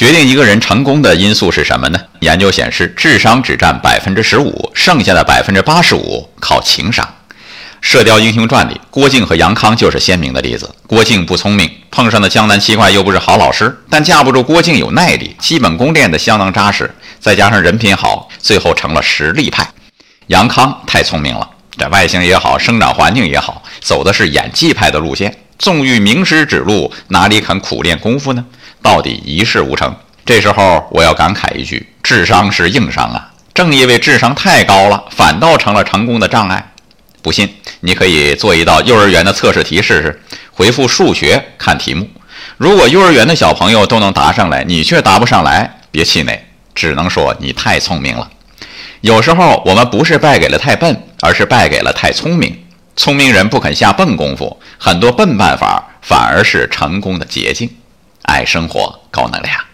决定一个人成功的因素是什么呢？研究显示，智商只占百分之十五，剩下的百分之八十五靠情商。《射雕英雄传》里，郭靖和杨康就是鲜明的例子。郭靖不聪明，碰上的江南七怪又不是好老师，但架不住郭靖有耐力，基本功练得相当扎实，再加上人品好，最后成了实力派。杨康太聪明了，这外形也好，生长环境也好，走的是演技派的路线。纵欲名师指路，哪里肯苦练功夫呢？到底一事无成。这时候我要感慨一句：智商是硬伤啊！正因为智商太高了，反倒成了成功的障碍。不信，你可以做一道幼儿园的测试题试试。回复数学看题目，如果幼儿园的小朋友都能答上来，你却答不上来，别气馁，只能说你太聪明了。有时候我们不是败给了太笨，而是败给了太聪明。聪明人不肯下笨功夫，很多笨办法反而是成功的捷径。爱生活，高能量。